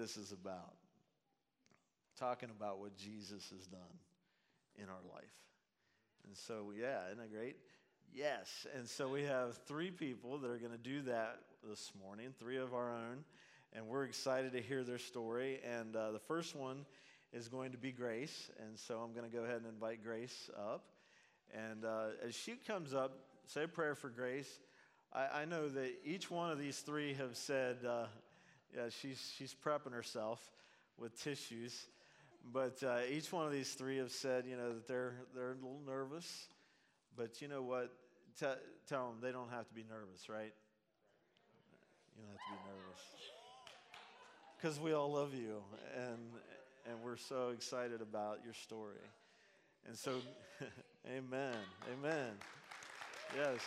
this is about. Talking about what Jesus has done in our life. And so, yeah, isn't that great? Yes. And so we have three people that are going to do that this morning, three of our own. And we're excited to hear their story. And uh, the first one is going to be Grace. And so I'm going to go ahead and invite Grace up. And uh, as she comes up, say a prayer for Grace. I, I know that each one of these three have said, uh, yeah, she's, she's prepping herself with tissues. But uh, each one of these three have said, you know, that they're, they're a little nervous. But you know what? T- tell them they don't have to be nervous, right? You don't have to be nervous. Because we all love you, and, and we're so excited about your story. And so, amen. Amen. Yes.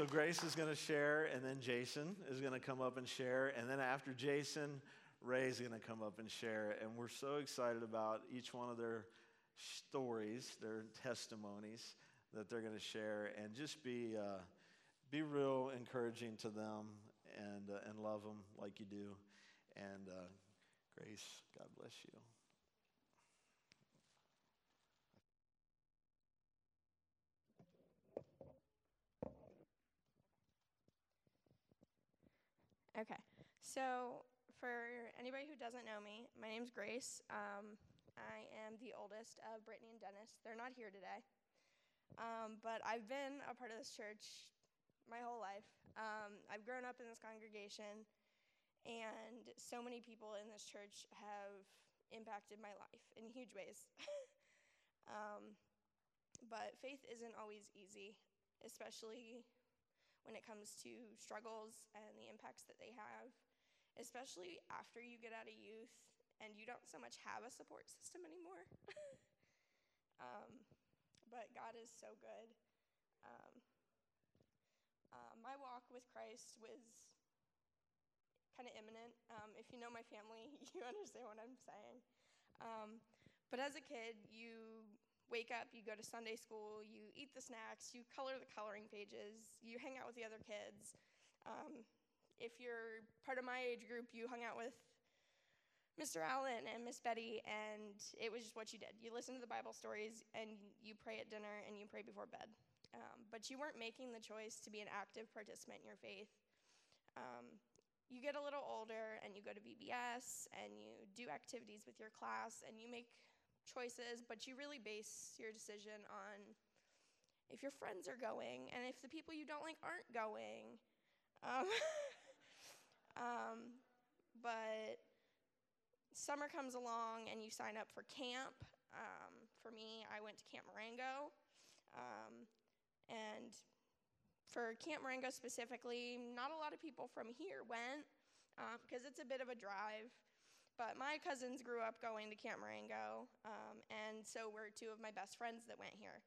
So Grace is going to share, and then Jason is going to come up and share. And then after Jason, Ray's going to come up and share. And we're so excited about each one of their stories, their testimonies that they're going to share, and just be, uh, be real encouraging to them and, uh, and love them like you do. And uh, Grace, God bless you. Okay, so for anybody who doesn't know me, my name's Grace. Um, I am the oldest of Brittany and Dennis. They're not here today, um, but I've been a part of this church my whole life. Um, I've grown up in this congregation, and so many people in this church have impacted my life in huge ways. um, but faith isn't always easy, especially when it comes to struggles and the impacts that they have, especially after you get out of youth and you don't so much have a support system anymore. um, but God is so good. Um, uh, my walk with Christ was kind of imminent. Um, if you know my family, you understand what I'm saying. Um, but as a kid, you wake up, you go to Sunday school, you eat the snacks, you color the coloring pages, you hang out with the other kids. Um, if you're part of my age group, you hung out with Mr. Allen and Miss Betty, and it was just what you did. You listen to the Bible stories, and you pray at dinner, and you pray before bed. Um, but you weren't making the choice to be an active participant in your faith. Um, you get a little older, and you go to VBS, and you do activities with your class, and you make choices, but you really base your decision on if your friends are going and if the people you don't like aren't going. Um, um, but summer comes along and you sign up for camp. Um, for me, I went to Camp Marengo. Um, and for Camp Marengo specifically, not a lot of people from here went because um, it's a bit of a drive. But my cousins grew up going to Camp Marengo, um, and so were two of my best friends that went here.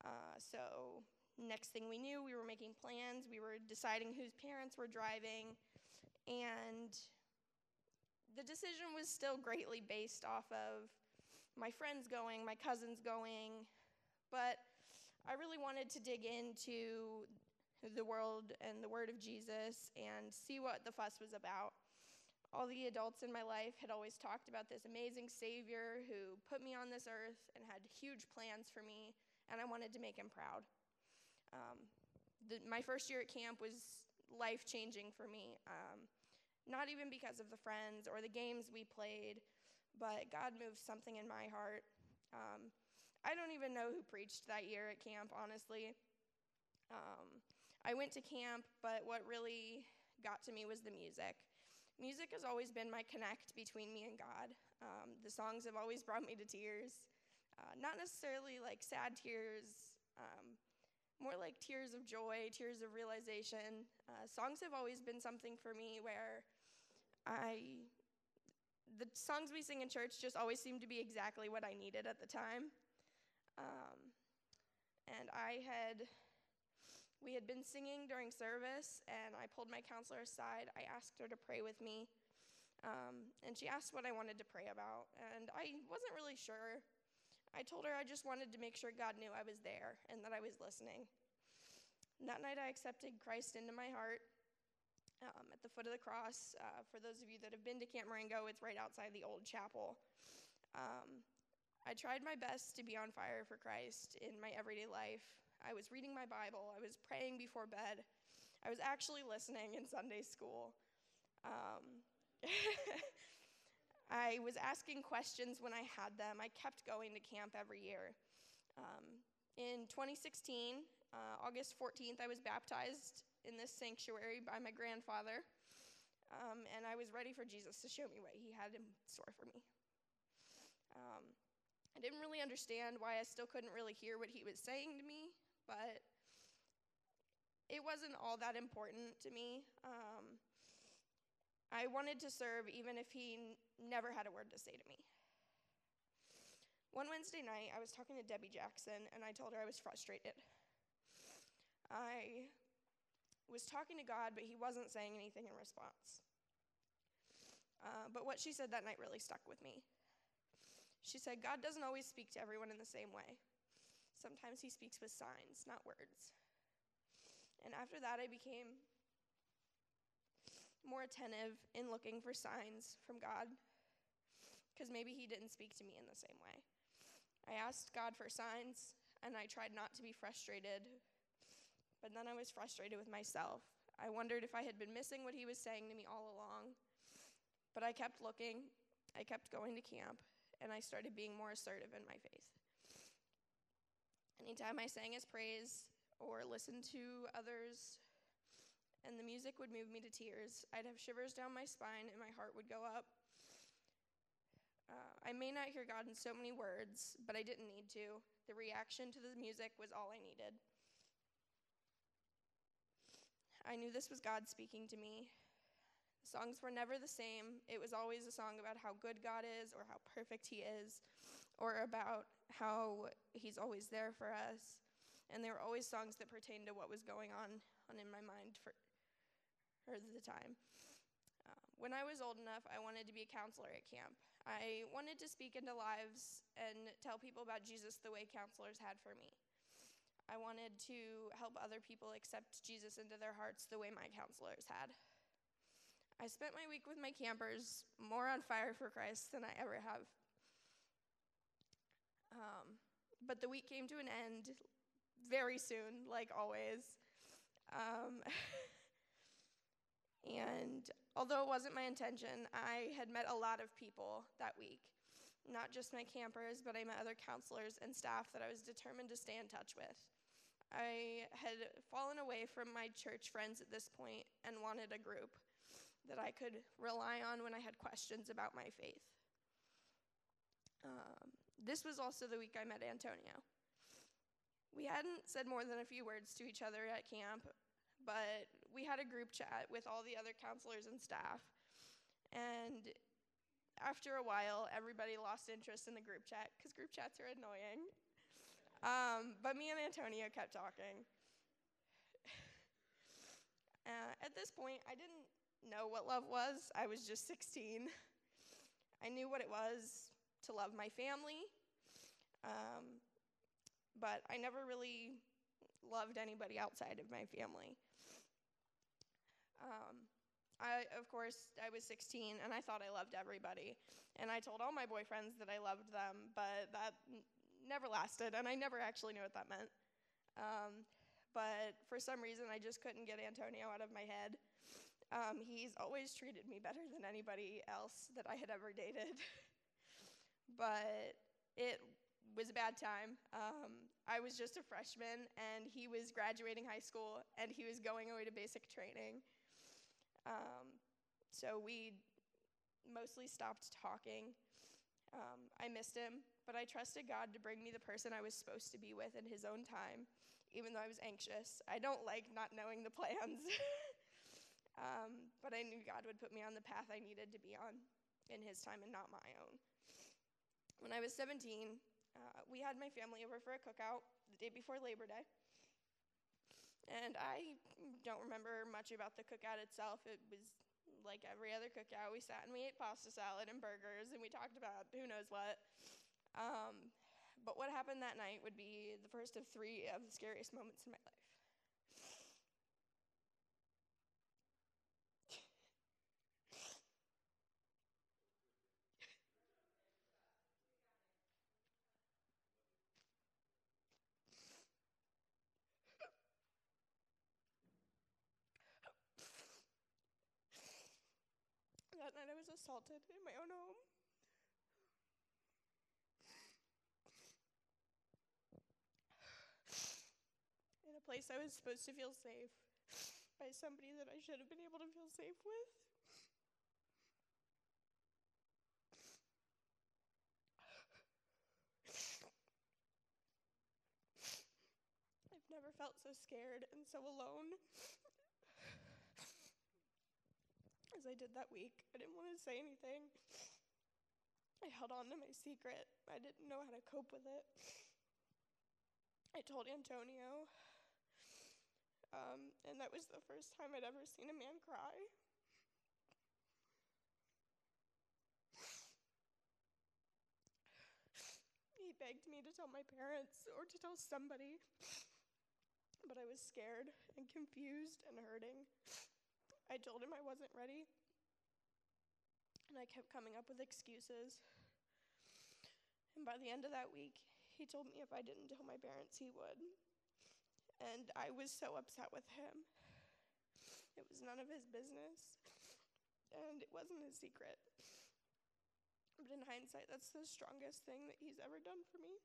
Uh, so next thing we knew, we were making plans. We were deciding whose parents were driving, and the decision was still greatly based off of my friends going, my cousins going, but I really wanted to dig into the world and the word of Jesus and see what the fuss was about all the adults in my life had always talked about this amazing Savior who put me on this earth and had huge plans for me, and I wanted to make him proud. Um, the, my first year at camp was life changing for me, um, not even because of the friends or the games we played, but God moved something in my heart. Um, I don't even know who preached that year at camp, honestly. Um, I went to camp, but what really got to me was the music. Music has always been my connect between me and God. Um, the songs have always brought me to tears. Uh, not necessarily like sad tears, um, more like tears of joy, tears of realization. Uh, songs have always been something for me where I, the songs we sing in church just always seem to be exactly what I needed at the time. Um, and I had we had been singing during service, and I pulled my counselor aside. I asked her to pray with me, um, and she asked what I wanted to pray about, and I wasn't really sure. I told her I just wanted to make sure God knew I was there and that I was listening. And that night, I accepted Christ into my heart, um, at the foot of the cross. Uh, for those of you that have been to Camp Marengo, it's right outside the old chapel. Um, I tried my best to be on fire for Christ in my everyday life. I was reading my Bible, I was praying before bed, I was actually listening in Sunday school. Um, I was asking questions when I had them. I kept going to camp every year. Um, in 2016, uh, August 14th, I was baptized in this sanctuary by my grandfather, um, and I was ready for Jesus to show me what he had in store for me. Um, I didn't really understand why I still couldn't really hear what he was saying to me, but it wasn't all that important to me. Um, I wanted to serve even if he n- never had a word to say to me. One Wednesday night, I was talking to Debbie Jackson, and I told her I was frustrated. I was talking to God, but he wasn't saying anything in response. Uh, but what she said that night really stuck with me. She said, God doesn't always speak to everyone in the same way. Sometimes he speaks with signs, not words. And after that, I became more attentive in looking for signs from God because maybe he didn't speak to me in the same way. I asked God for signs, and I tried not to be frustrated, but then I was frustrated with myself. I wondered if I had been missing what he was saying to me all along, but I kept looking, I kept going to camp, and I started being more assertive in my faith. Anytime I sang his praise or listened to others, and the music would move me to tears, I'd have shivers down my spine and my heart would go up. Uh, I may not hear God in so many words, but I didn't need to. The reaction to the music was all I needed. I knew this was God speaking to me. The songs were never the same. It was always a song about how good God is or how perfect He is or about how He's always there for us. And they were always songs that pertained to what was going on, on in my mind for, for the time. Uh, when I was old enough, I wanted to be a counselor at camp. I wanted to speak into lives and tell people about Jesus the way counselors had for me. I wanted to help other people accept Jesus into their hearts the way my counselors had. I spent my week with my campers more on fire for Christ than I ever have. Um, but the week came to an end very soon, like always. Um, and although it wasn't my intention, I had met a lot of people that week. Not just my campers, but I met other counselors and staff that I was determined to stay in touch with. I had fallen away from my church friends at this point and wanted a group that I could rely on when I had questions about my faith. Um, this was also the week I met Antonio. We hadn't said more than a few words to each other at camp, but we had a group chat with all the other counselors and staff. And after a while, everybody lost interest in the group chat because group chats are annoying. Um, but me and Antonio kept talking. uh, at this point, I didn't know what love was. I was just 16. I knew what it was to love my family, um, but I never really loved anybody outside of my family. Um, I, of course, I was 16 and I thought I loved everybody. And I told all my boyfriends that I loved them, but that n- never lasted, and I never actually knew what that meant. Um, but for some reason, I just couldn't get Antonio out of my head. Um, he's always treated me better than anybody else that I had ever dated. but it was a bad time. Um, I was just a freshman, and he was graduating high school, and he was going away to basic training. Um, so we mostly stopped talking. Um, I missed him, but I trusted God to bring me the person I was supposed to be with in His own time, even though I was anxious. I don't like not knowing the plans, um, but I knew God would put me on the path I needed to be on in His time and not my own. When I was 17, uh, we had my family over for a cookout the day before Labor Day. And I don't remember much about the cookout itself. It was like every other cookout. We sat and we ate pasta salad and burgers and we talked about who knows what. Um, but what happened that night would be the first of three of the scariest moments in my life. that night I was assaulted in my own home. In a place I was supposed to feel safe by somebody that I should have been able to feel safe with. I've never felt so scared and so alone as I did that week. I didn't want to say anything. I held on to my secret. I didn't know how to cope with it. I told Antonio, um, and that was the first time I'd ever seen a man cry. He begged me to tell my parents or to tell somebody, but I was scared and confused and hurting. I told him I wasn't ready, and I kept coming up with excuses. And by the end of that week, he told me if I didn't tell my parents, he would. And I was so upset with him. It was none of his business, and it wasn't his secret. But in hindsight, that's the strongest thing that he's ever done for me.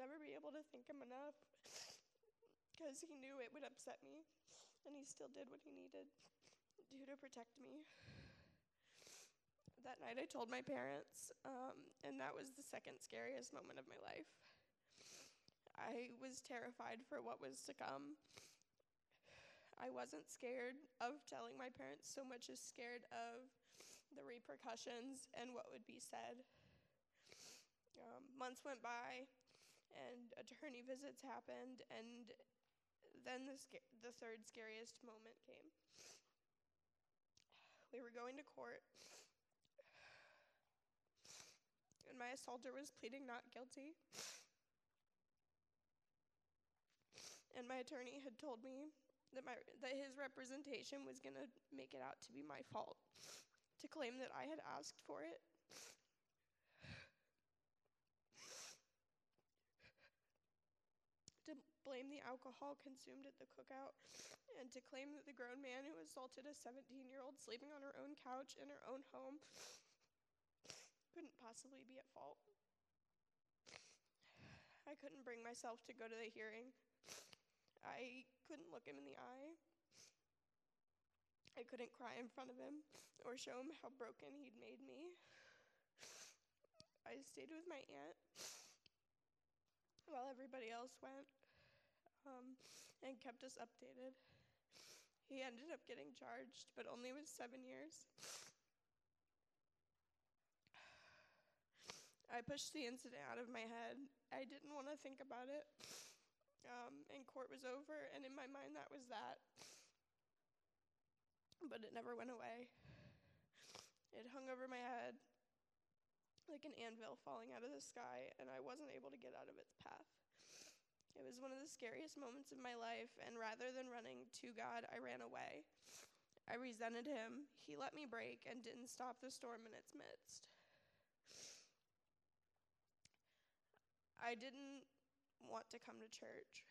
Never be able to thank him enough because he knew it would upset me, and he still did what he needed to do to protect me. That night, I told my parents, um, and that was the second scariest moment of my life. I was terrified for what was to come. I wasn't scared of telling my parents so much as scared of the repercussions and what would be said. Um, months went by, and attorney visits happened, and then the, sca- the third scariest moment came. We were going to court, and my assaulter was pleading not guilty. And my attorney had told me that, my, that his representation was going to make it out to be my fault, to claim that I had asked for it. To blame the alcohol consumed at the cookout, and to claim that the grown man who assaulted a 17 year old sleeping on her own couch in her own home couldn't possibly be at fault. I couldn't bring myself to go to the hearing. I couldn't look him in the eye. I couldn't cry in front of him or show him how broken he'd made me. I stayed with my aunt while everybody else went um, and kept us updated. He ended up getting charged, but only with seven years. I pushed the incident out of my head. I didn't want to think about it. Um, and court was over, and in my mind, that was that. But it never went away. It hung over my head like an anvil falling out of the sky, and I wasn't able to get out of its path. It was one of the scariest moments of my life, and rather than running to God, I ran away. I resented him. He let me break and didn't stop the storm in its midst. I didn't want to come to church,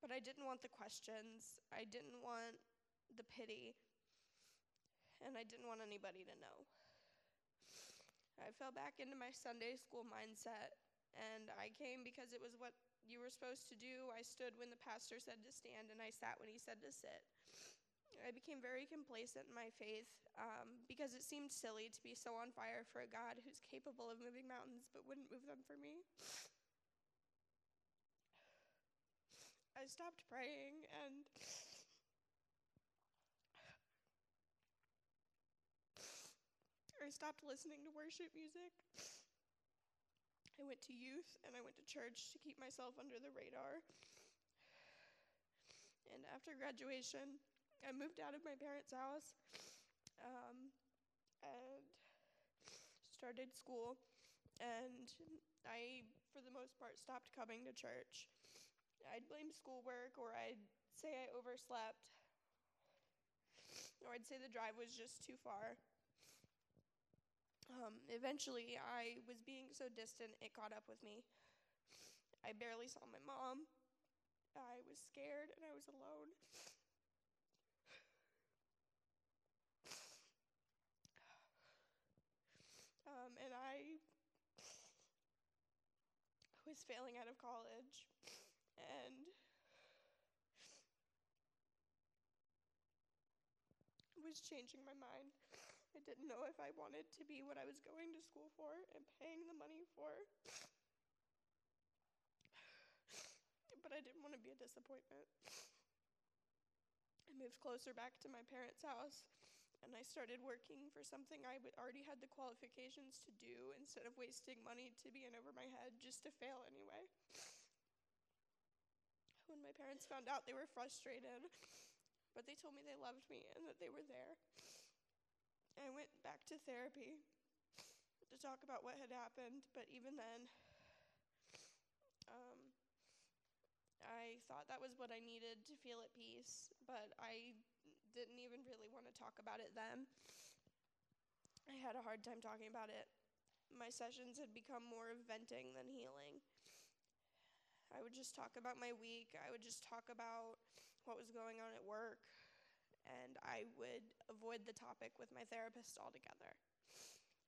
but I didn't want the questions. I didn't want the pity, and I didn't want anybody to know. I fell back into my Sunday school mindset, and I came because it was what you were supposed to do. I stood when the pastor said to stand, and I sat when he said to sit. I became very complacent in my faith um, because it seemed silly to be so on fire for a God who's capable of moving mountains but wouldn't move them for me. I stopped praying and I stopped listening to worship music. I went to youth and I went to church to keep myself under the radar. And after graduation, I moved out of my parents' house um, and started school. And I, for the most part, stopped coming to church. I'd blame schoolwork, or I'd say I overslept, or I'd say the drive was just too far. Um, eventually, I was being so distant, it caught up with me. I barely saw my mom. I was scared and I was alone. Um, and I was failing out of college and was changing my mind. I didn't know if I wanted to be what I was going to school for and paying the money for. But I didn't want to be a disappointment. I moved closer back to my parents' house and I started working for something I already had the qualifications to do instead of wasting money to be in over my head just to fail anyway. When my parents found out, they were frustrated, but they told me they loved me and that they were there. I went back to therapy to talk about what had happened, but even then, um, I thought that was what I needed to feel at peace, but I didn't even really want to talk about it then. I had a hard time talking about it. My sessions had become more of venting than healing. I would just talk about my week. I would just talk about what was going on at work. And I would avoid the topic with my therapist altogether.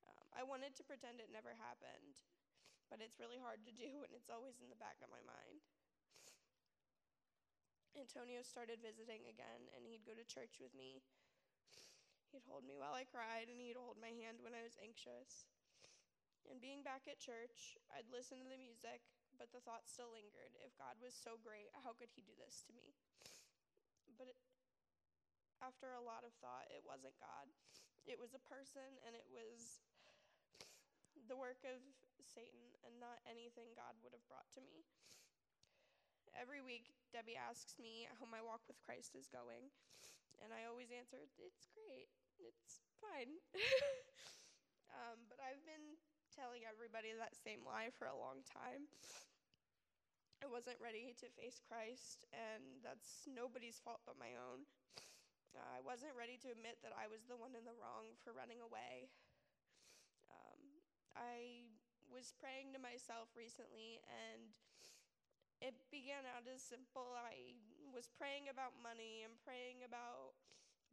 Um, I wanted to pretend it never happened, but it's really hard to do and it's always in the back of my mind. Antonio started visiting again, and he'd go to church with me. He'd hold me while I cried, and he'd hold my hand when I was anxious. And being back at church, I'd listen to the music, but the thought still lingered. If God was so great, how could he do this to me? But after a lot of thought, it wasn't God. It was a person, and it was the work of Satan, and not anything God would have brought to me. Every week, Debbie asks me how my walk with Christ is going, and I always answer, It's great, it's fine. um, but I've been telling everybody that same lie for a long time. I wasn't ready to face Christ, and that's nobody's fault but my own. I wasn't ready to admit that I was the one in the wrong for running away. Um, I was praying to myself recently, and it began out as simple. I was praying about money and praying about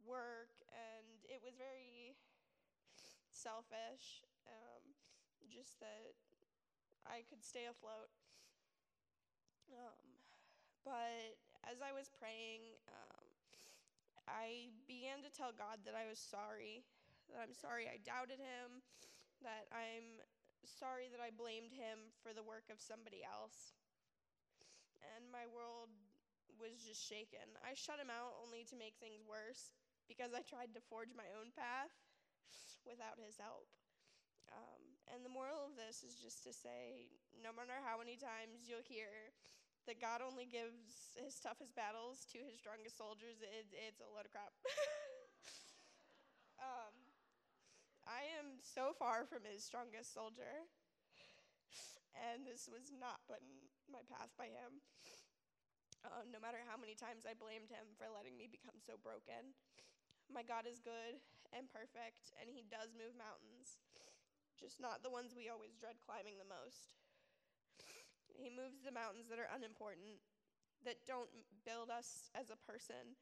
work, and it was very selfish, um, just that I could stay afloat. Um, but as I was praying, um, I began to tell God that I was sorry, that I'm sorry I doubted Him, that I'm sorry that I blamed Him for the work of somebody else and my world was just shaken. I shut him out only to make things worse because I tried to forge my own path without his help. Um, and the moral of this is just to say no matter how many times you'll hear that God only gives his toughest battles to his strongest soldiers, it, it's a load of crap. um, I am so far from his strongest soldier and this was not put in my path by him. Uh, no matter how many times I blamed him for letting me become so broken. My God is good and perfect, and he does move mountains, just not the ones we always dread climbing the most. He moves the mountains that are unimportant, that don't build us as a person,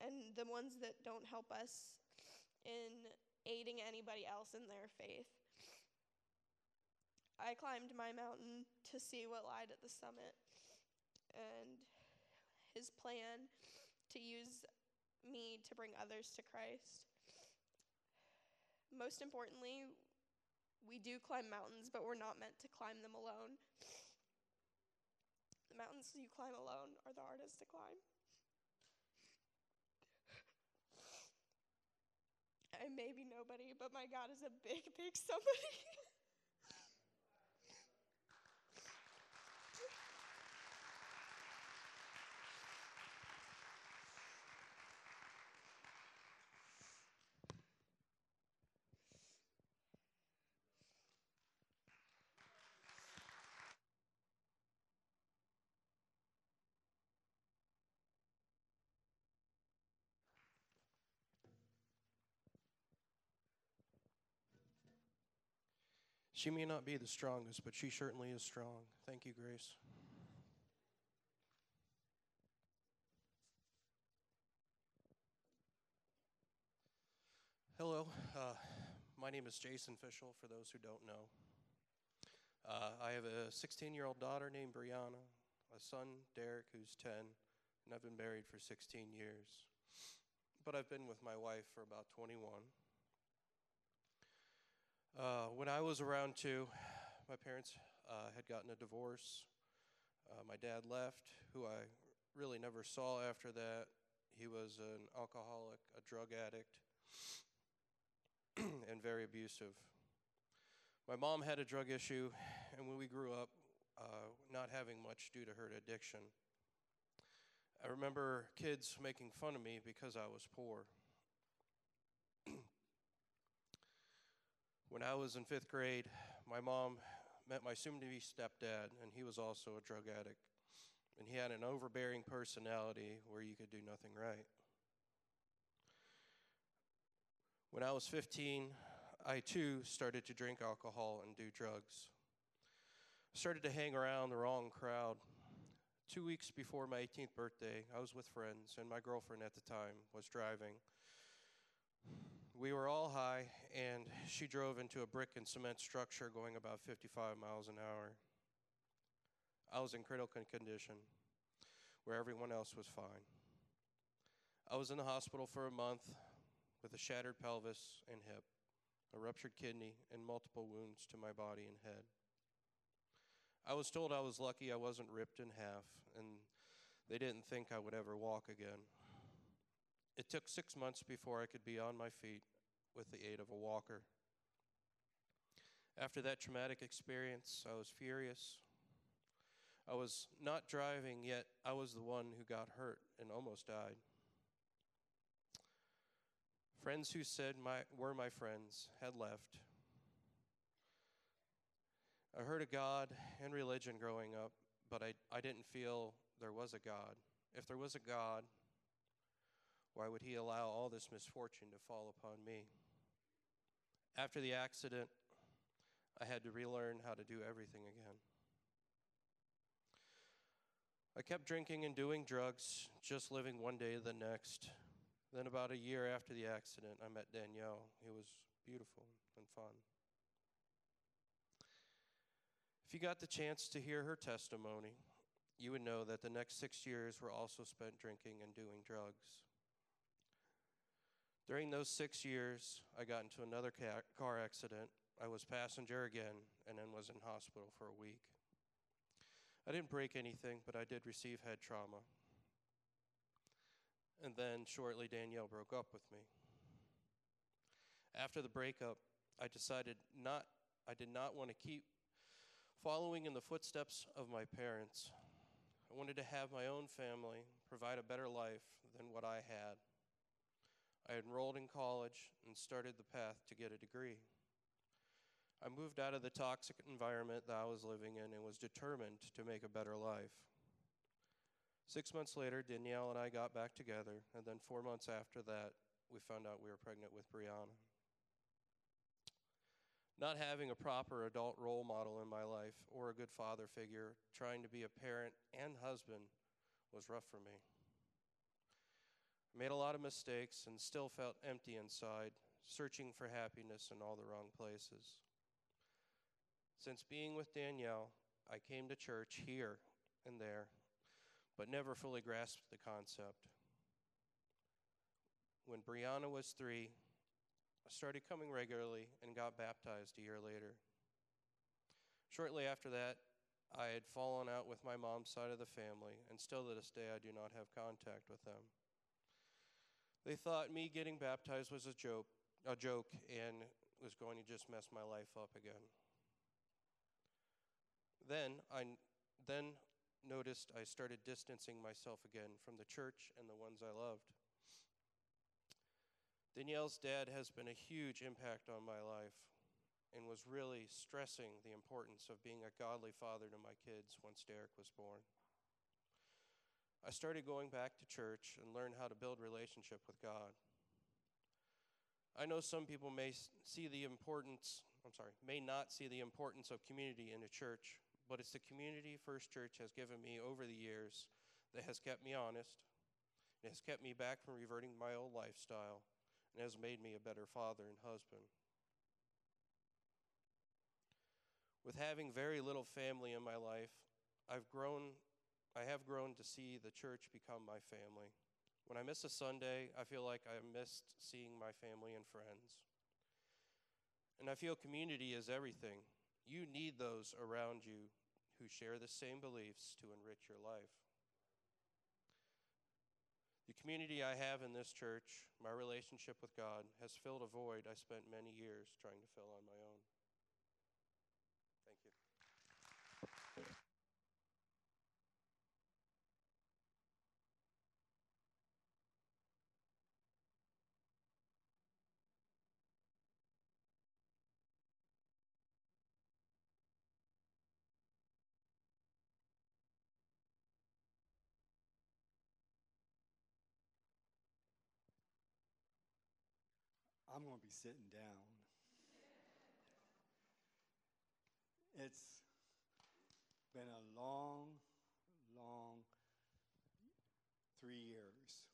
and the ones that don't help us in aiding anybody else in their faith. I climbed my mountain to see what lied at the summit and his plan to use me to bring others to Christ. Most importantly, we do climb mountains, but we're not meant to climb them alone. The mountains you climb alone are the hardest to climb. I may be nobody, but my God is a big, big somebody. She may not be the strongest, but she certainly is strong. Thank you, Grace. Hello, uh, my name is Jason Fischel, for those who don't know. Uh, I have a 16 year old daughter named Brianna, a son, Derek, who's 10, and I've been married for 16 years. But I've been with my wife for about 21. Uh, when I was around two, my parents uh, had gotten a divorce. Uh, my dad left, who I really never saw after that. He was an alcoholic, a drug addict, and very abusive. My mom had a drug issue, and when we grew up, uh, not having much due to her addiction. I remember kids making fun of me because I was poor. When I was in fifth grade, my mom met my soon to be stepdad, and he was also a drug addict. And he had an overbearing personality where you could do nothing right. When I was 15, I too started to drink alcohol and do drugs. Started to hang around the wrong crowd. Two weeks before my 18th birthday, I was with friends, and my girlfriend at the time was driving. We were all high, and she drove into a brick and cement structure going about 55 miles an hour. I was in critical condition, where everyone else was fine. I was in the hospital for a month with a shattered pelvis and hip a ruptured kidney, and multiple wounds to my body and head. I was told I was lucky I wasn't ripped in half, and they didn't think I would ever walk again. It took six months before I could be on my feet with the aid of a walker. After that traumatic experience, I was furious. I was not driving, yet I was the one who got hurt and almost died. Friends who said my, were my friends had left. I heard of God and religion growing up, but I, I didn't feel there was a God. If there was a God, why would He allow all this misfortune to fall upon me? After the accident, I had to relearn how to do everything again. I kept drinking and doing drugs, just living one day to the next. Then, about a year after the accident, I met Danielle. It was beautiful and fun. If you got the chance to hear her testimony, you would know that the next six years were also spent drinking and doing drugs. During those six years, I got into another car accident. I was passenger again and then was in hospital for a week. I didn't break anything, but I did receive head trauma. And then shortly, Danielle broke up with me. After the breakup, I decided not, I did not want to keep following in the footsteps of my parents. I wanted to have my own family, provide a better life than what I had. I enrolled in college and started the path to get a degree. I moved out of the toxic environment that I was living in and was determined to make a better life. Six months later, Danielle and I got back together, and then four months after that, we found out we were pregnant with Brianna. Not having a proper adult role model in my life or a good father figure, trying to be a parent and husband was rough for me. I made a lot of mistakes and still felt empty inside, searching for happiness in all the wrong places. Since being with Danielle, I came to church here and there but never fully grasped the concept. When Brianna was three, I started coming regularly and got baptized a year later. Shortly after that, I had fallen out with my mom's side of the family, and still to this day, I do not have contact with them. They thought me getting baptized was a joke, a joke, and was going to just mess my life up again. Then I, then noticed I started distancing myself again from the church and the ones I loved. Danielle's dad has been a huge impact on my life and was really stressing the importance of being a godly father to my kids once Derek was born. I started going back to church and learned how to build relationship with God. I know some people may see the importance I'm sorry, may not see the importance of community in a church, but it's the community First Church has given me over the years that has kept me honest, it has kept me back from reverting my old lifestyle, and has made me a better father and husband. With having very little family in my life, I've grown I have grown to see the church become my family. When I miss a Sunday, I feel like I missed seeing my family and friends. And I feel community is everything. You need those around you who share the same beliefs to enrich your life. The community I have in this church, my relationship with God, has filled a void I spent many years trying to fill on my own. I'm going to be sitting down. It's been a long, long three years.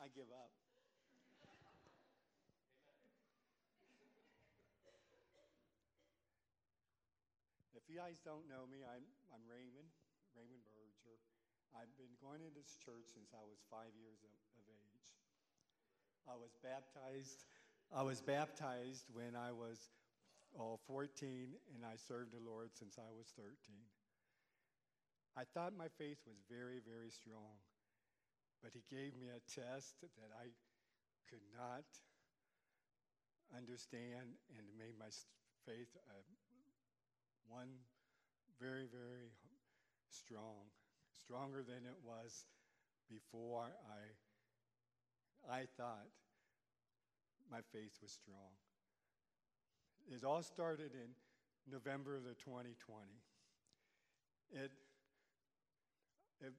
I give up. If you guys don't know me, I'm, I'm Raymond, Raymond Berger. I've been going to this church since I was five years of, of age. I was baptized. I was baptized when I was oh, 14, and I served the Lord since I was 13. I thought my faith was very, very strong, but He gave me a test that I could not understand, and made my faith uh, one very, very strong stronger than it was before I, I thought my faith was strong. It all started in November of the 2020. It, it,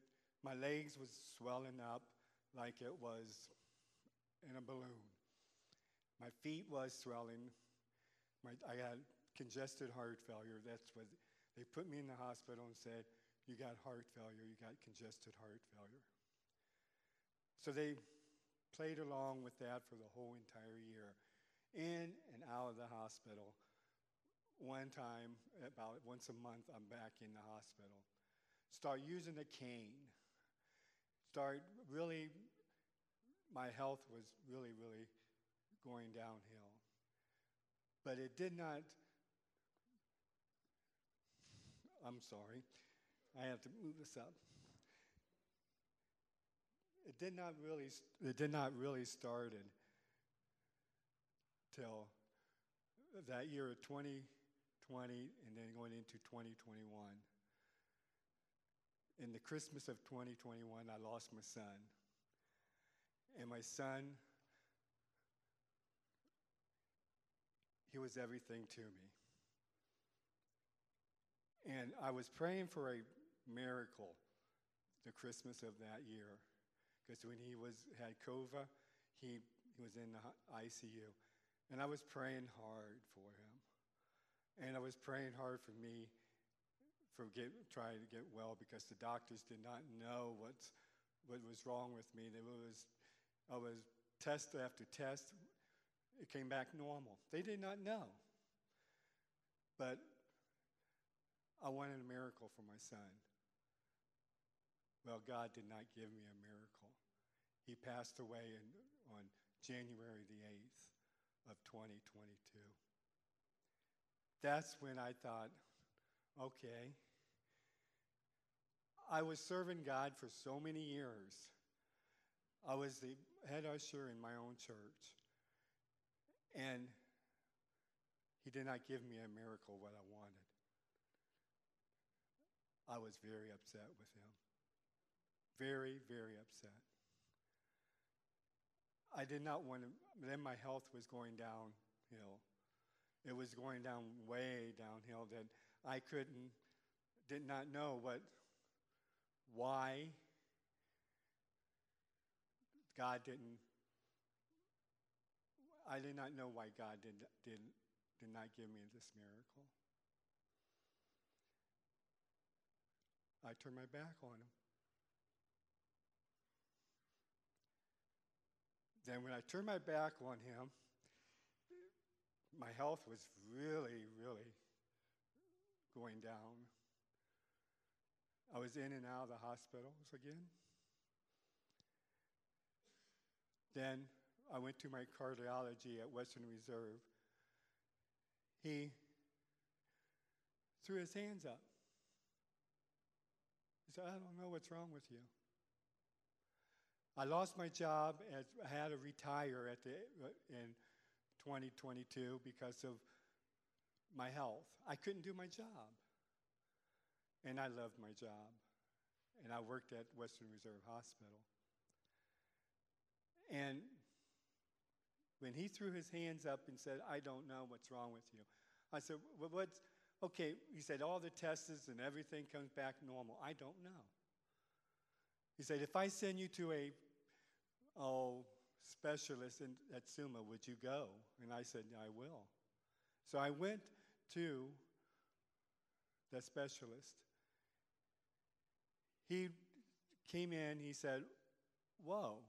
my legs was swelling up like it was in a balloon. My feet was swelling. My, I had congested heart failure. That's what they put me in the hospital and said, you got heart failure, you got congested heart failure. So they played along with that for the whole entire year, in and out of the hospital. One time, about once a month, I'm back in the hospital. Start using a cane. Start really, my health was really, really going downhill. But it did not, I'm sorry, I have to move this up. It did not really, it did not really start until that year of 2020 and then going into 2021. In the Christmas of 2021, I lost my son. And my son, he was everything to me. And I was praying for a miracle the Christmas of that year. Because when he was had COVID, he, he was in the ICU. And I was praying hard for him. And I was praying hard for me for get, trying to get well because the doctors did not know what's, what was wrong with me. There was, I was test after test. It came back normal. They did not know. But I wanted a miracle for my son. Well, God did not give me a miracle. He passed away in, on January the 8th of 2022. That's when I thought, okay. I was serving God for so many years. I was the head usher in my own church. And he did not give me a miracle what I wanted. I was very upset with him. Very, very upset. I did not want to, then my health was going downhill. It was going down way downhill that I couldn't, did not know what, why God didn't, I did not know why God did, did, did not give me this miracle. I turned my back on him. Then, when I turned my back on him, my health was really, really going down. I was in and out of the hospitals again. Then I went to my cardiology at Western Reserve. He threw his hands up. He said, I don't know what's wrong with you. I lost my job. I had to retire at the, in 2022 because of my health. I couldn't do my job. And I loved my job. And I worked at Western Reserve Hospital. And when he threw his hands up and said, I don't know what's wrong with you, I said, well, what's, okay, he said, all the tests and everything comes back normal. I don't know. He said, if I send you to a oh, specialist in, at Summa, would you go? And I said, I will. So I went to the specialist. He came in, he said, Whoa.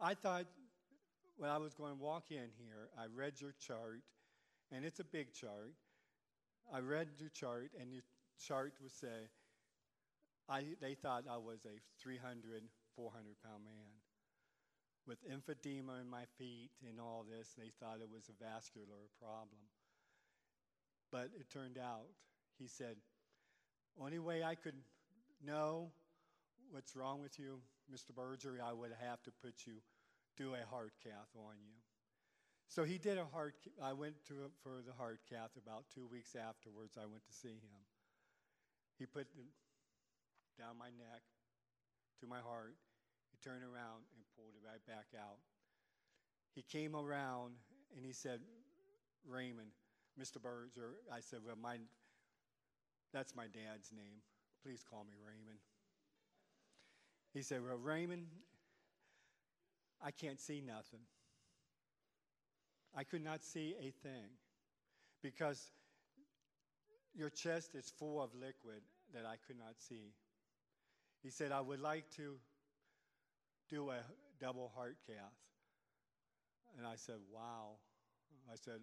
I thought when I was going to walk in here, I read your chart, and it's a big chart. I read your chart, and your chart would say, I, they thought I was a 300, 400 pound man. With emphysema in my feet and all this, they thought it was a vascular problem. But it turned out, he said, only way I could know what's wrong with you, Mr. Berger, I would have to put you, do a heart cath on you. So he did a heart, I went to for the heart cath about two weeks afterwards. I went to see him. He put down my neck to my heart. He turned around and pulled it right back out. He came around and he said, Raymond, Mr. Berger, I said, well, my, that's my dad's name. Please call me Raymond. He said, well, Raymond, I can't see nothing. I could not see a thing because your chest is full of liquid that I could not see. He said, I would like to do a double heart cath. And I said, Wow. I said,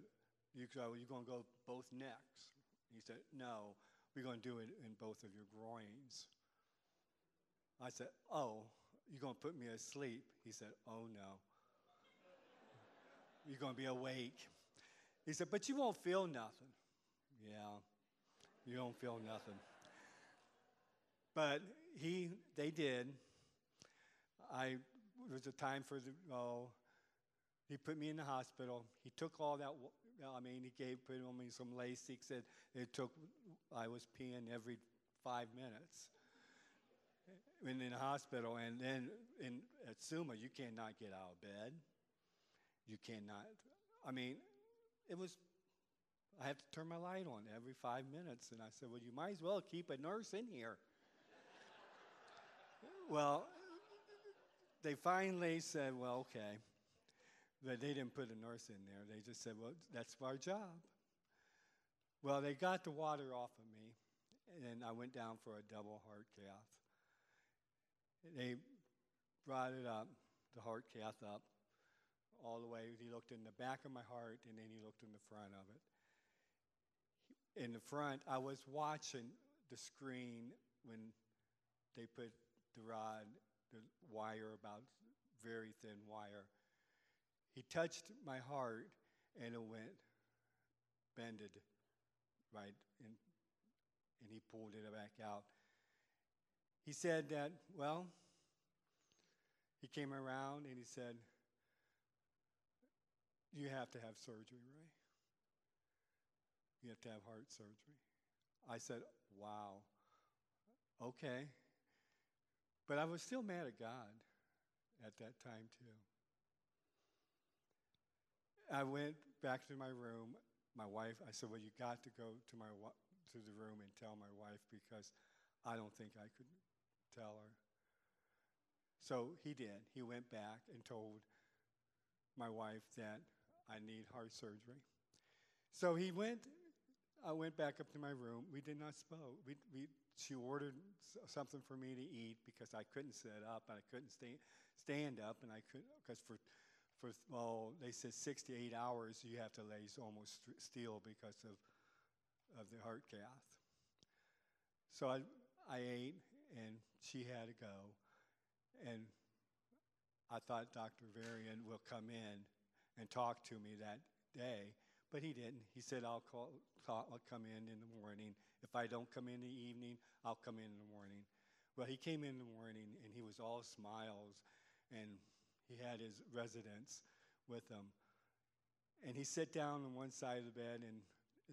you, Are going to go both necks? He said, No, we're going to do it in both of your groins. I said, Oh, you're going to put me asleep? He said, Oh, no. You're going to be awake. He said, But you won't feel nothing. Yeah, you don't feel nothing. But he, they did. I, was a time for the, oh, he put me in the hospital. He took all that, I mean, he gave, put on me some Lasix. Said it took, I was peeing every five minutes in, in the hospital. And then in, at Summa, you cannot get out of bed. You cannot. I mean, it was, I had to turn my light on every five minutes. And I said, well, you might as well keep a nurse in here. well, they finally said, well, okay. But they didn't put a nurse in there. They just said, well, that's our job. Well, they got the water off of me, and I went down for a double heart cath. They brought it up, the heart cath up, all the way. He looked in the back of my heart, and then he looked in the front of it. In the front, I was watching the screen when they put the rod, the wire, about very thin wire. He touched my heart, and it went bended right, and, and he pulled it back out. He said that, well, he came around and he said, You have to have surgery, right? You have to have heart surgery. I said, Wow, okay. But I was still mad at God at that time, too. I went back to my room. My wife, I said, Well, you got to go to, my, to the room and tell my wife because I don't think I could tell her. So he did. He went back and told my wife that I need heart surgery. So he went. I went back up to my room. We did not spoke. We, we, she ordered something for me to eat because I couldn't sit up and I couldn't stay, stand up and I couldn't because for for well they said six to eight hours you have to lay almost still because of of the heart cath. So I I ate and she had to go, and I thought Dr. Varian will come in and talk to me that day, but he didn't. He said I'll call, call I'll come in in the morning. If I don't come in the evening, I'll come in in the morning. Well, he came in the morning and he was all smiles, and he had his residents with him. And he sat down on one side of the bed, and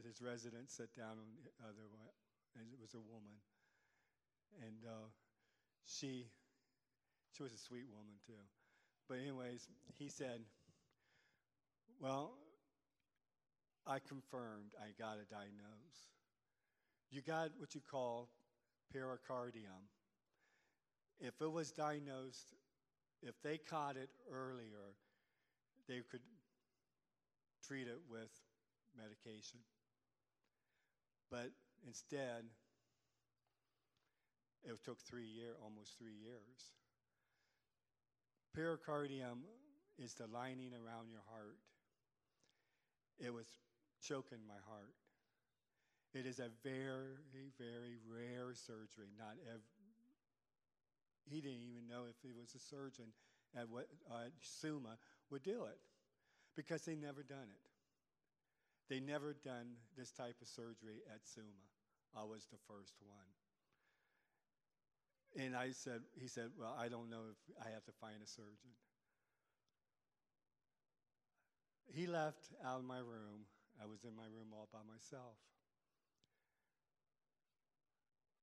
his resident sat down on the other one, and it was a woman. And uh, she, she was a sweet woman too. But anyways, he said, "Well, I confirmed I got a diagnose. You got what you call pericardium. If it was diagnosed, if they caught it earlier, they could treat it with medication. But instead, it took three year, almost three years. Pericardium is the lining around your heart. It was choking my heart. It is a very, very rare surgery. Not ev- he didn't even know if he was a surgeon at what uh, Summa would do it because they never done it. They never done this type of surgery at Summa. I was the first one. And I said, he said, well, I don't know if I have to find a surgeon. He left out of my room. I was in my room all by myself.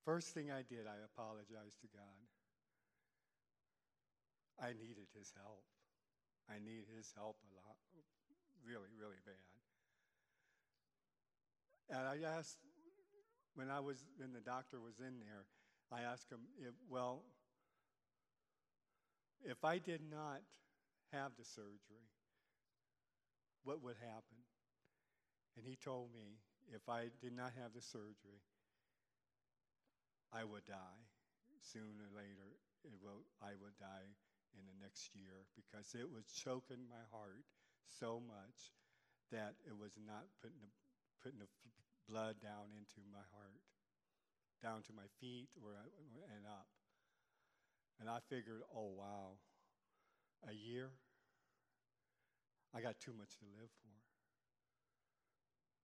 First thing I did, I apologized to God. I needed his help. I need his help a lot, really, really bad. And I asked, when I was, when the doctor was in there, I asked him, if, well, if I did not have the surgery, what would happen? And he told me if I did not have the surgery, I would die. Sooner or later, will, I would die in the next year because it was choking my heart so much that it was not putting the, putting the blood down into my heart, down to my feet or, and up. And I figured, oh, wow, a year? I got too much to live for.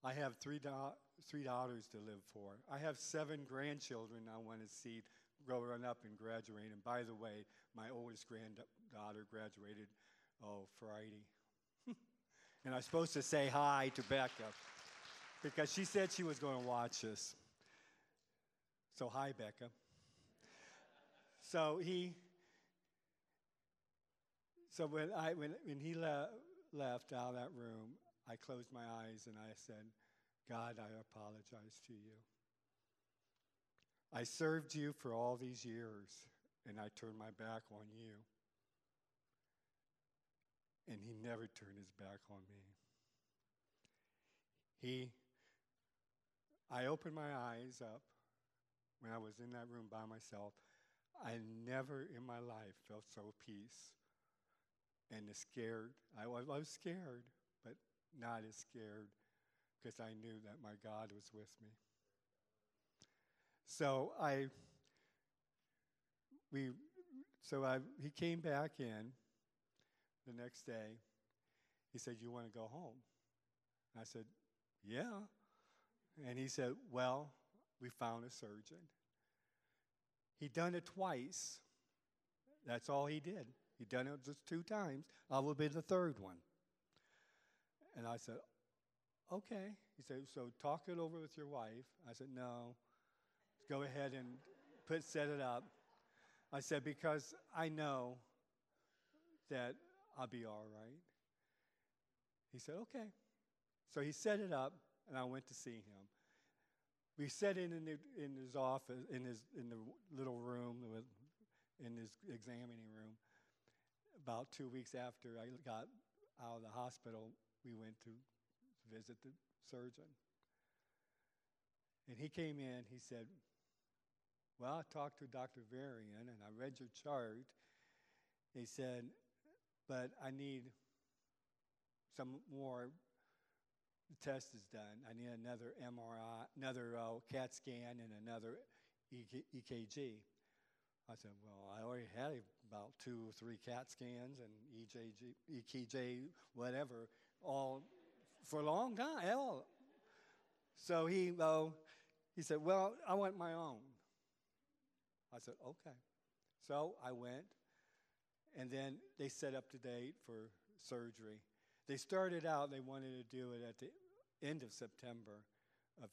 I have three, da- three daughters to live for. I have seven grandchildren I want to see growing up and graduate. And by the way, my oldest granddaughter graduated oh Friday. and I was supposed to say hi to Becca because she said she was going to watch us. So hi, Becca. So he. So when I when when he le- left out of that room, I closed my eyes and I said, God, I apologize to you. I served you for all these years, and I turned my back on you. And he never turned his back on me. He, I opened my eyes up when I was in that room by myself. I never in my life felt so peace and scared. I was, I was scared, not as scared because I knew that my God was with me. So I, we, so I, he came back in the next day. He said, "You want to go home?" I said, "Yeah." And he said, "Well, we found a surgeon. He done it twice. That's all he did. He done it just two times. I will be the third one." And I said, okay. He said, so talk it over with your wife. I said, no. Go ahead and put, set it up. I said, because I know that I'll be all right. He said, okay. So he set it up, and I went to see him. We sat in in, in his office, in his in the little room, in his examining room. About two weeks after I got out of the hospital, we went to visit the surgeon. And he came in, he said, Well, I talked to Dr. Varian and I read your chart. He said, But I need some more test is done. I need another MRI, another uh, CAT scan, and another EKG. I said, well, I already had about two or three CAT scans and EKG, EKG, whatever, all for a long time. So he, uh, he said, well, I want my own. I said, okay. So I went, and then they set up the date for surgery. They started out, they wanted to do it at the end of September of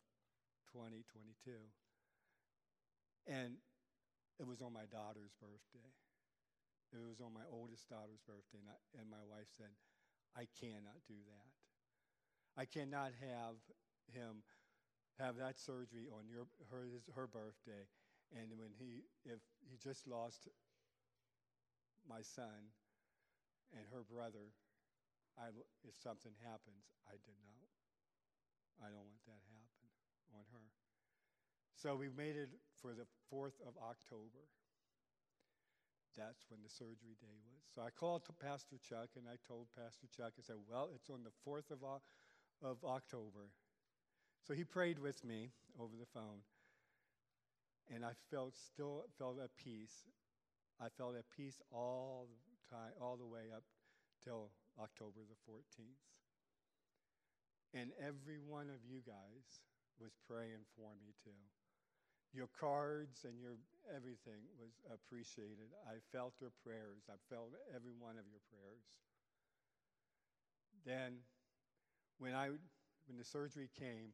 2022. And it was on my daughter's birthday. It was on my oldest daughter's birthday. And, I, and my wife said, I cannot do that. I cannot have him have that surgery on your, her, his, her birthday. And when he, if he just lost my son and her brother I, if something happens, I did not. I don't want that to happen on her. So we made it for the 4th of October. That's when the surgery day was. So I called to Pastor Chuck and I told Pastor Chuck, I said, well, it's on the 4th of, of October. So he prayed with me over the phone. And I felt still felt at peace. I felt at peace all the time, all the way up till October the 14th. And every one of you guys was praying for me too. Your cards and your everything was appreciated. I felt your prayers. I felt every one of your prayers. Then, when I when the surgery came,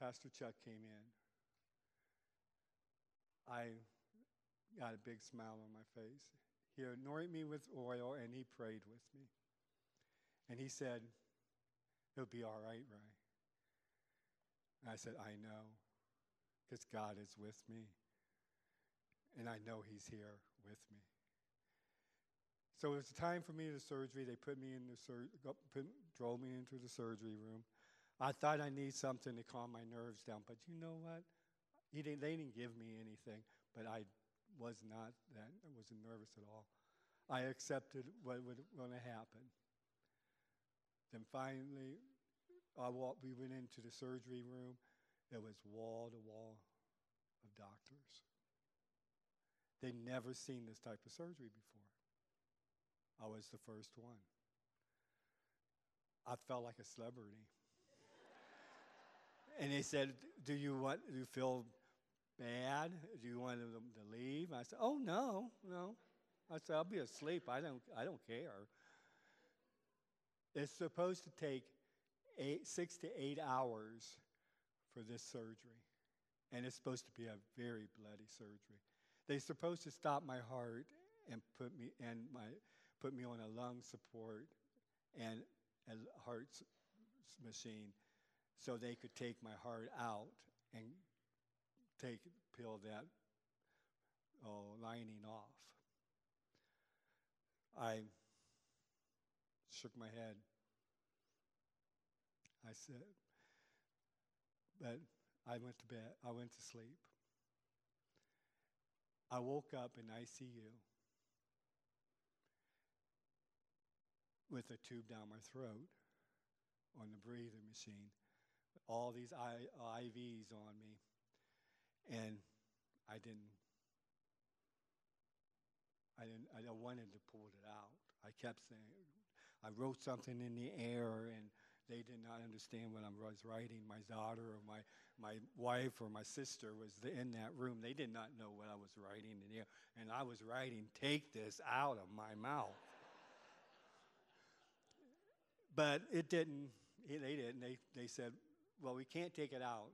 Pastor Chuck came in. I got a big smile on my face. He anointed me with oil and he prayed with me. And he said, It'll be all right, Ray. And I said, I know, because God is with me. And I know he's here with me. So it was time for me to surgery. They put me in the sur- put, drove me into the surgery room. I thought I need something to calm my nerves down, but you know what? He didn't, they didn't give me anything, but I was not that, I wasn't nervous at all. I accepted what was going to happen. Then finally, I walked, we went into the surgery room. It was wall to wall of doctors. They'd never seen this type of surgery before. I was the first one. I felt like a celebrity. and they said, "Do you want? Do you feel bad? Do you want them to leave? I said, Oh, no, no. I said, I'll be asleep. I don't, I don't care. It's supposed to take eight, six to eight hours for this surgery. And it's supposed to be a very bloody surgery. They're supposed to stop my heart and put me and my put me on a lung support and a heart machine so they could take my heart out and take peel that uh, lining off. I shook my head. I said, but I went to bed. I went to sleep. I woke up in ICU with a tube down my throat on the breather machine, all these I- IVs on me. And I didn't, I didn't, I wanted to pull it out. I kept saying, I wrote something in the air and they did not understand what I was writing. My daughter or my, my wife or my sister was in that room. They did not know what I was writing air. And I was writing, take this out of my mouth. but it didn't, they didn't. They, they said, well, we can't take it out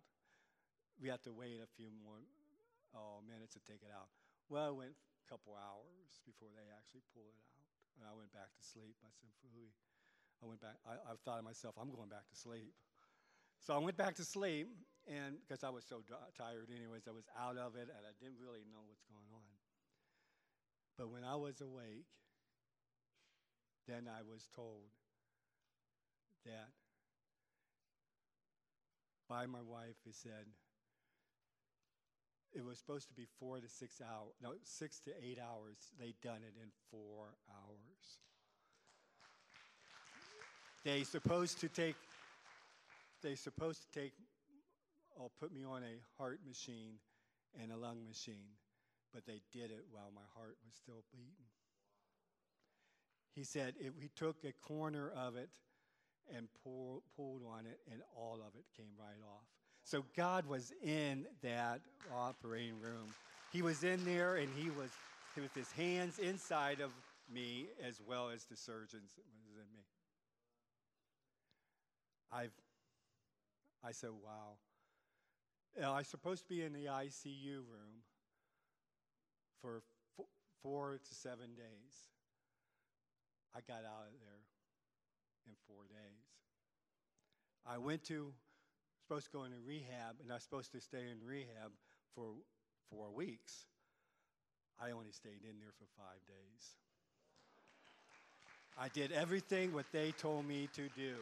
we have to wait a few more oh, minutes to take it out. Well, it went a couple hours before they actually pulled it out. And I went back to sleep. I said, Fooey. I went back. I, I thought to myself, I'm going back to sleep. So I went back to sleep, and because I was so d- tired, anyways, I was out of it, and I didn't really know what's going on. But when I was awake, then I was told that by my wife, he said, it was supposed to be four to six hours, no, six to eight hours. They done it in four hours. They supposed to take, they supposed to take, or put me on a heart machine and a lung machine, but they did it while my heart was still beating. He said if we took a corner of it and pull, pulled on it, and all of it came right off. So God was in that operating room. He was in there, and he was with his hands inside of me as well as the surgeons that was in me. I've, I said, wow. I was supposed to be in the ICU room for f- four to seven days. I got out of there in four days. I went to, supposed to go into rehab, and I was supposed to stay in rehab for four weeks. I only stayed in there for five days. I did everything what they told me to do.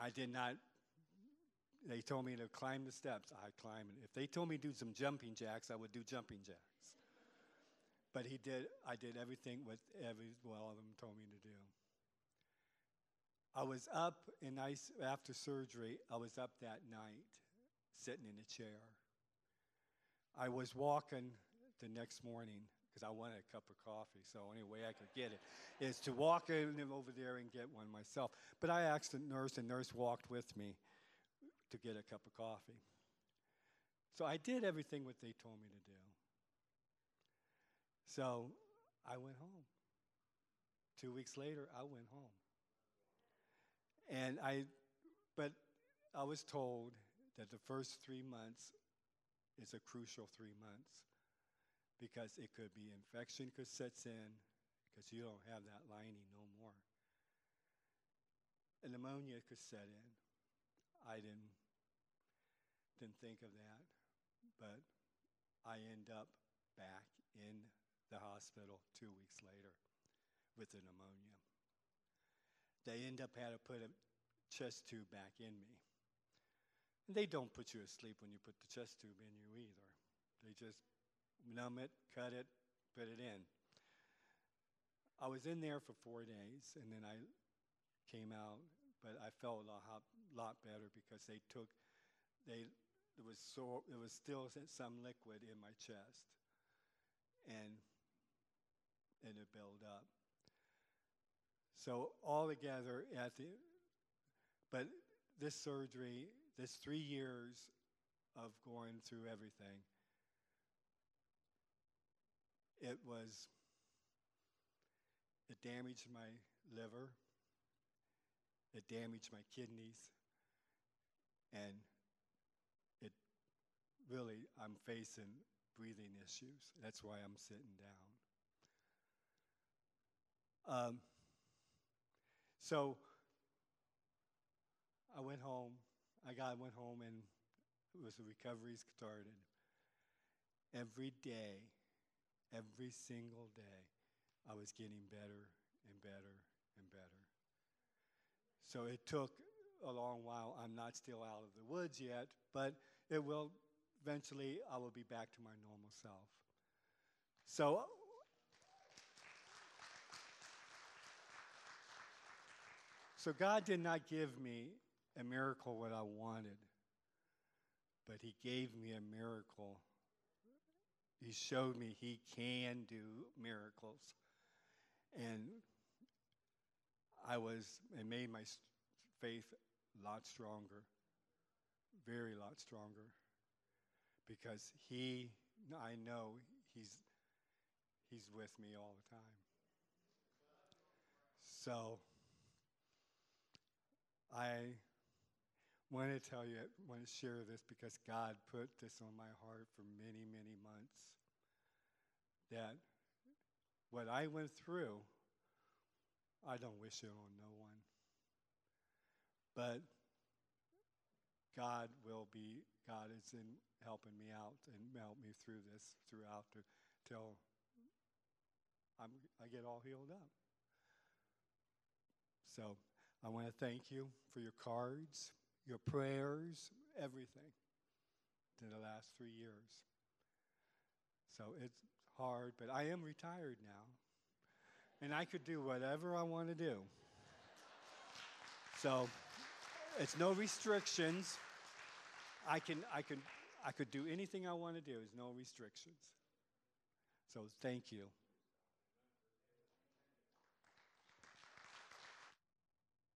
I did not, they told me to climb the steps. I climbed. If they told me to do some jumping jacks, I would do jumping jacks. But he did, I did everything what every well of them told me to do. I was up and I, after surgery, I was up that night sitting in a chair. I was walking the next morning because I wanted a cup of coffee, so only way I could get it is to walk in over there and get one myself. But I asked the nurse, and nurse walked with me to get a cup of coffee. So I did everything what they told me to do. So I went home. Two weeks later, I went home. And I, but I was told that the first three months is a crucial three months because it could be infection could sets in because you don't have that lining no more. And pneumonia could set in. I didn't didn't think of that, but I end up back in the hospital two weeks later with the pneumonia. They end up had to put a chest tube back in me. And they don't put you asleep when you put the chest tube in you either. They just numb it, cut it, put it in. I was in there for four days, and then I came out, but I felt a lot, lot better because they took, they, there was so, there was still some liquid in my chest, and and it built up. So altogether, at the, but this surgery, this three years of going through everything, it was, it damaged my liver, it damaged my kidneys, and it really, I'm facing breathing issues. That's why I'm sitting down. Um, so I went home. I got went home and it was the recovery started. Every day, every single day, I was getting better and better and better. So it took a long while. I'm not still out of the woods yet, but it will eventually I will be back to my normal self. So So God did not give me a miracle what I wanted, but He gave me a miracle. He showed me He can do miracles. And I was, it made my faith a lot stronger, very lot stronger, because He, I know He's, He's with me all the time. So, I want to tell you, I want to share this because God put this on my heart for many, many months. That what I went through, I don't wish it on no one. But God will be, God is in helping me out and help me through this throughout till I get all healed up. So I want to thank you for your cards, your prayers, everything in the last three years. So it's hard, but I am retired now. And I could do whatever I want to do. So it's no restrictions. I can, I can, I could do anything I want to do. There's no restrictions. So thank you.